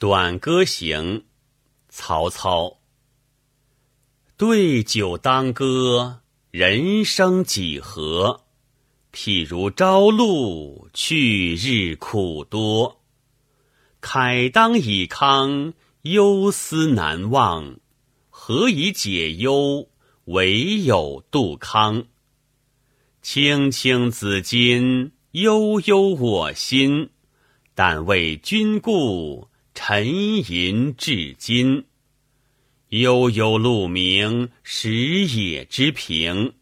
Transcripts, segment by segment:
短歌行，曹操。对酒当歌，人生几何？譬如朝露，去日苦多。慨当以慷，忧思难忘。何以解忧？唯有杜康。青青子衿，悠悠我心。但为君故。沉吟至今，悠悠鹿鸣，食野之苹。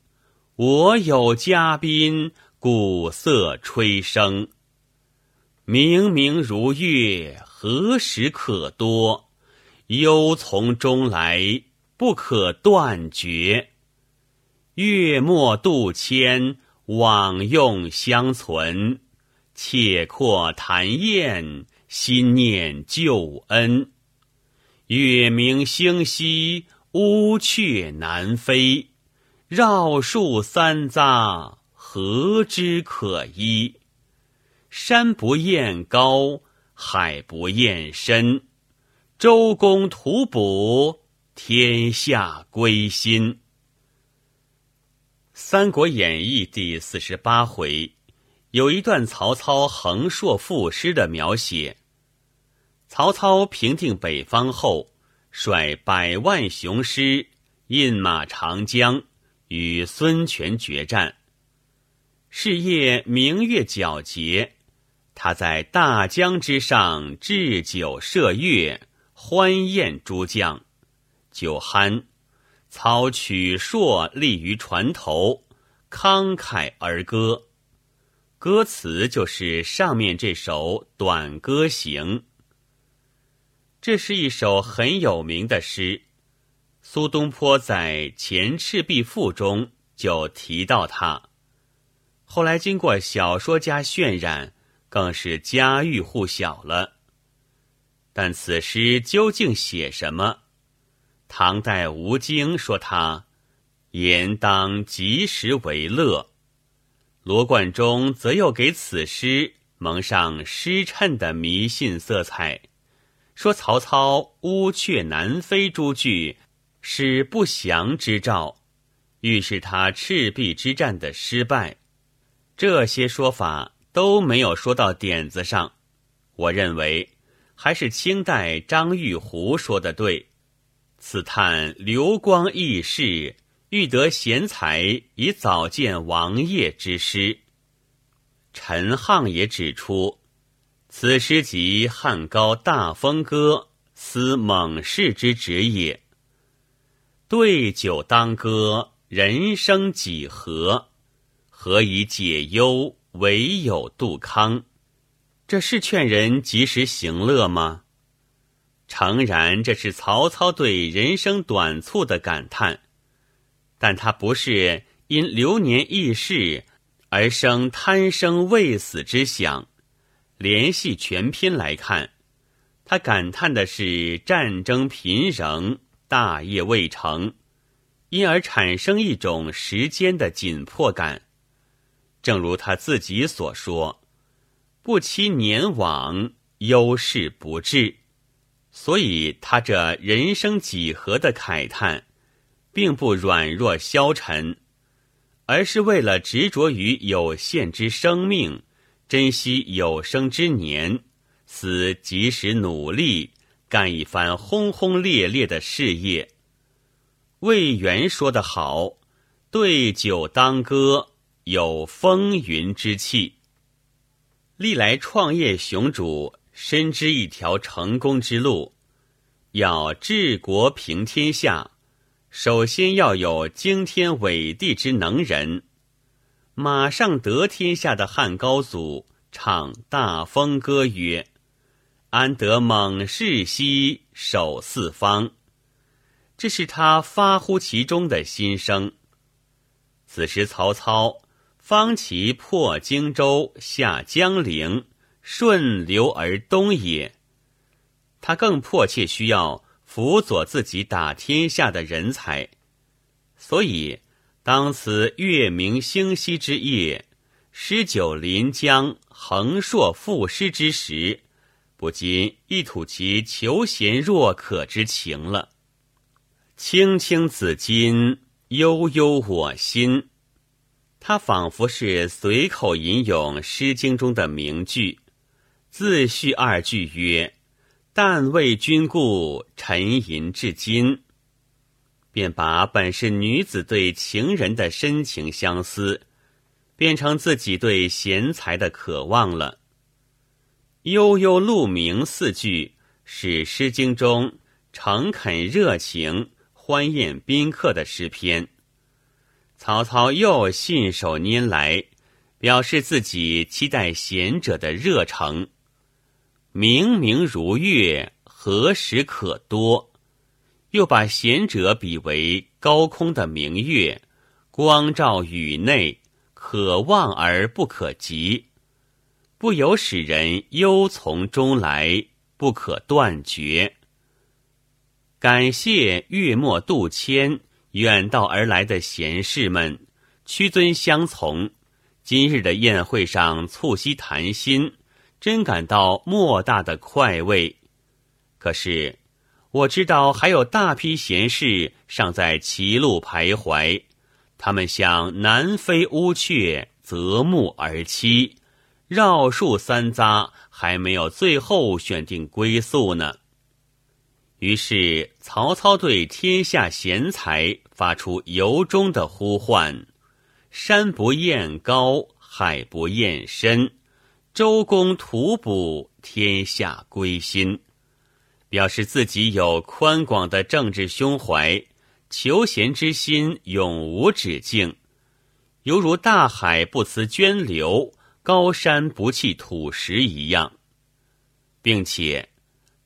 我有嘉宾，鼓瑟吹笙。明明如月，何时可掇？忧从中来，不可断绝。月末度迁，往用相存。且阔谈宴。心念旧恩，月明星稀，乌鹊南飞。绕树三匝，何枝可依？山不厌高，海不厌深。周公吐哺，天下归心。《三国演义》第四十八回。有一段曹操横槊赋诗的描写。曹操平定北方后，率百万雄师饮马长江，与孙权决战。是夜明月皎洁，他在大江之上置酒设月，欢宴诸将。酒酣，操取槊立于船头，慷慨而歌。歌词就是上面这首短歌行。这是一首很有名的诗，苏东坡在《前赤壁赋》中就提到它。后来经过小说家渲染，更是家喻户晓了。但此诗究竟写什么？唐代吴京说他言当及时为乐。罗贯中则又给此诗蒙上诗谶的迷信色彩，说曹操乌鹊南飞诸句是不祥之兆，预示他赤壁之战的失败。这些说法都没有说到点子上。我认为还是清代张玉湖说的对：“此叹流光易逝。”欲得贤才以早见王业之诗，陈沆也指出，此诗即汉高大风歌，思猛士之旨也。对酒当歌，人生几何？何以解忧？唯有杜康。这是劝人及时行乐吗？诚然，这是曹操对人生短促的感叹。但他不是因流年易逝而生贪生畏死之想。联系全篇来看，他感叹的是战争频仍，大业未成，因而产生一种时间的紧迫感。正如他自己所说：“不期年往，忧事不至。”所以，他这人生几何的慨叹。并不软弱消沉，而是为了执着于有限之生命，珍惜有生之年，思及时努力干一番轰轰烈烈的事业。魏源说得好：“对酒当歌，有风云之气。”历来创业雄主深知一条成功之路，要治国平天下。首先要有惊天伟地之能人，马上得天下的汉高祖唱大风歌曰：“安得猛士兮守四方。”这是他发乎其中的心声。此时曹操方其破荆州，下江陵，顺流而东也。他更迫切需要。辅佐自己打天下的人才，所以当此月明星稀之夜，诗酒临江，横槊赋诗之时，不禁一吐其求贤若渴之情了。青青子衿，悠悠我心。他仿佛是随口吟咏《诗经》中的名句，自叙二句曰：“但为君故，沉吟至今。”便把本是女子对情人的深情相思，变成自己对贤才的渴望了。悠悠鹿鸣四句是《诗经》中诚恳热情。欢宴宾客的诗篇，曹操又信手拈来，表示自己期待贤者的热诚。明明如月，何时可多？又把贤者比为高空的明月，光照宇内，可望而不可及，不由使人忧从中来，不可断绝。感谢月末渡迁远道而来的贤士们，屈尊相从。今日的宴会上促膝谈心，真感到莫大的快慰。可是我知道还有大批贤士尚在歧路徘徊，他们像南飞乌鹊择木而栖，绕树三匝，还没有最后选定归宿呢。于是，曹操对天下贤才发出由衷的呼唤：“山不厌高，海不厌深，周公吐哺，天下归心。”表示自己有宽广的政治胸怀，求贤之心永无止境，犹如大海不辞涓流，高山不弃土石一样，并且。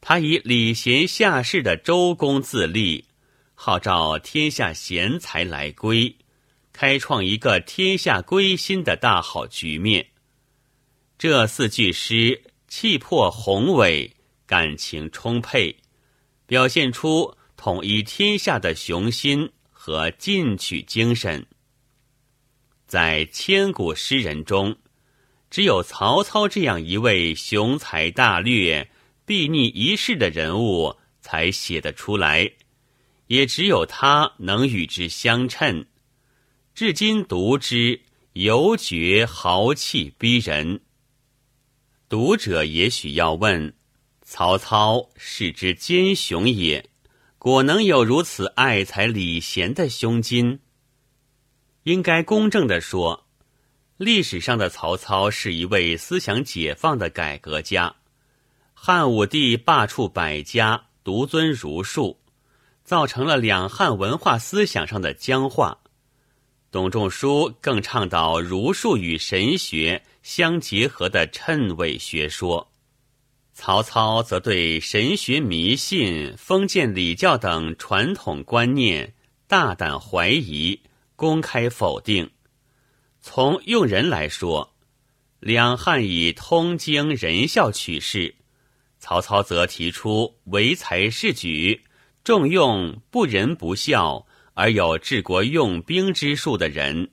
他以礼贤下士的周公自立，号召天下贤才来归，开创一个天下归心的大好局面。这四句诗气魄宏伟，感情充沛，表现出统一天下的雄心和进取精神。在千古诗人中，只有曹操这样一位雄才大略。睥睨一世的人物才写得出来，也只有他能与之相称。至今读之，犹觉豪气逼人。读者也许要问：曹操是之奸雄也，果能有如此爱才礼贤的胸襟？应该公正地说，历史上的曹操是一位思想解放的改革家。汉武帝罢黜百家，独尊儒术，造成了两汉文化思想上的僵化。董仲舒更倡导儒术与神学相结合的谶纬学说，曹操则对神学迷信、封建礼教等传统观念大胆怀疑，公开否定。从用人来说，两汉以通经仁孝取士。曹操则提出唯才是举，重用不仁不孝而有治国用兵之术的人。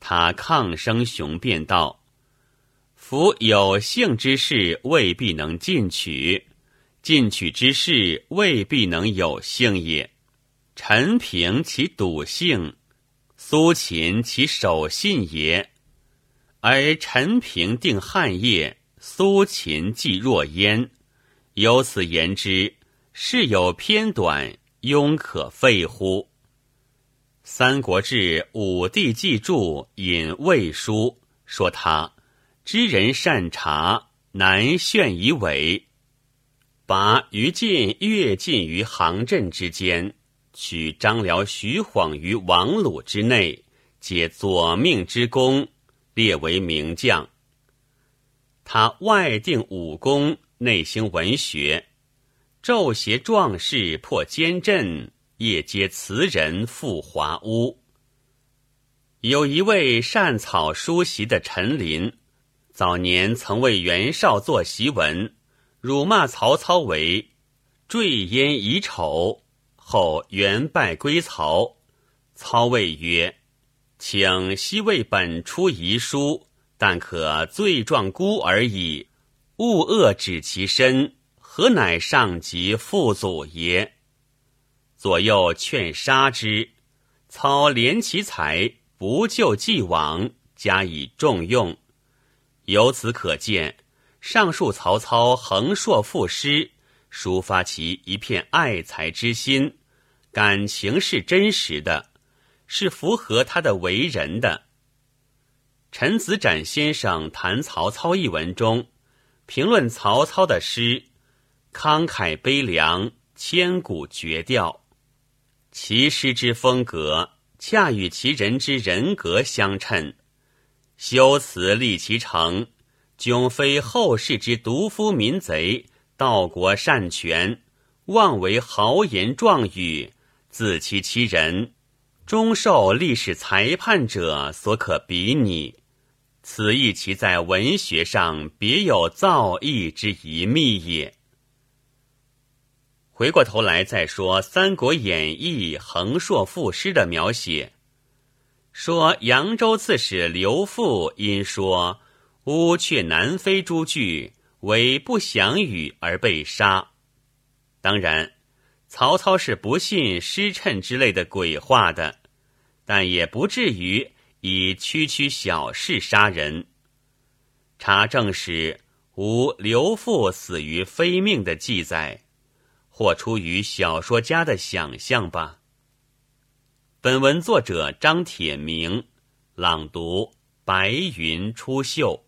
他抗声雄辩道：“夫有幸之事未必能进取，进取之事未必能有幸也。陈平其笃信，苏秦其守信也。而陈平定汉业。”苏秦既若焉，由此言之，事有偏短，庸可废乎？《三国志·武帝纪注》引魏书说他知人善察，难炫以伪，把于禁越禁于行阵之间，取张辽、徐晃于王鲁之内，皆左命之功，列为名将。他外定武功，内兴文学，昼携壮士破坚阵，夜接词人赴华屋。有一位善草书习的陈琳，早年曾为袁绍作檄文，辱骂曹操为坠烟遗丑。后袁败归曹，操谓曰：“请西魏本出遗书。”但可罪状孤而已，勿恶指其身，何乃上级父祖也？左右劝杀之，操怜其才，不救既往，加以重用。由此可见，上述曹操横槊赋诗，抒发其一片爱才之心，感情是真实的，是符合他的为人的。陈子展先生谈曹操一文中，评论曹操的诗，慷慨悲凉，千古绝调。其诗之风格，恰与其人之人格相称。修辞立其成，迥非后世之独夫民贼，盗国擅权，妄为豪言壮语，自欺欺人，终受历史裁判者所可比拟。此亦其在文学上别有造诣之一秘也。回过头来再说《三国演义》横槊赋诗的描写，说扬州刺史刘馥因说乌鹊南飞诸句为不祥语而被杀。当然，曹操是不信失谶之类的鬼话的，但也不至于以区区小事杀人。查证史无刘馥死于非命的记载。或出于小说家的想象吧。本文作者张铁明，朗读：白云出岫。